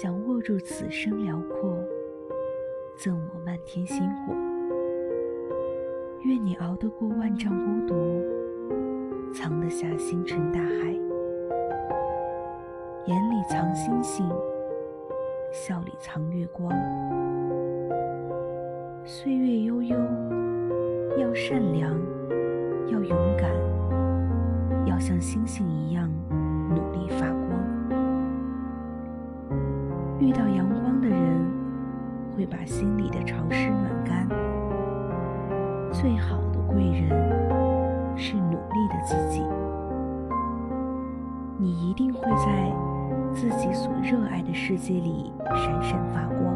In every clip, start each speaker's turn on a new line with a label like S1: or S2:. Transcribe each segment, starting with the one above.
S1: 想握住此生辽阔，赠我漫天星火。愿你熬得过万丈孤独，藏得下星辰大海，眼里藏星星，笑里藏月光。岁月悠悠，要善良，要勇敢，要像星星一样努力发光。遇到阳光的人，会把心里的潮湿暖干。最好的贵人是努力的自己。你一定会在自己所热爱的世界里闪闪发光。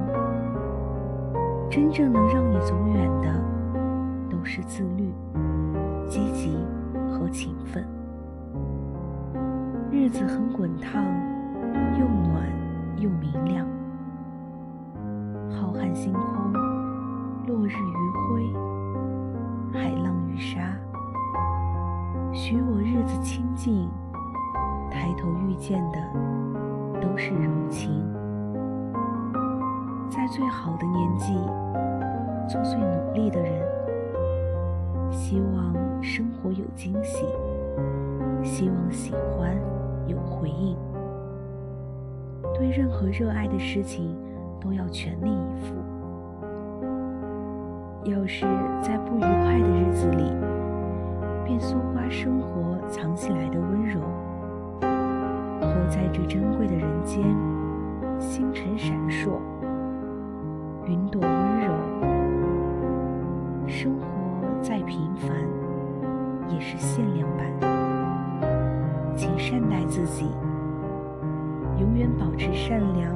S1: 真正能让你走远的，都是自律、积极和勤奋。日子很滚烫，瀚星空，落日余晖，海浪与沙，许我日子清静，抬头遇见的都是柔情。在最好的年纪，做最努力的人，希望生活有惊喜，希望喜欢有回应。对任何热爱的事情，都要全力以赴。要是在不愉快的日子里，便搜刮生活藏起来的温柔，活在这珍贵的人间，星辰闪烁，云朵温柔。生活再平凡，也是限量版。请善待自己。永远保持善良。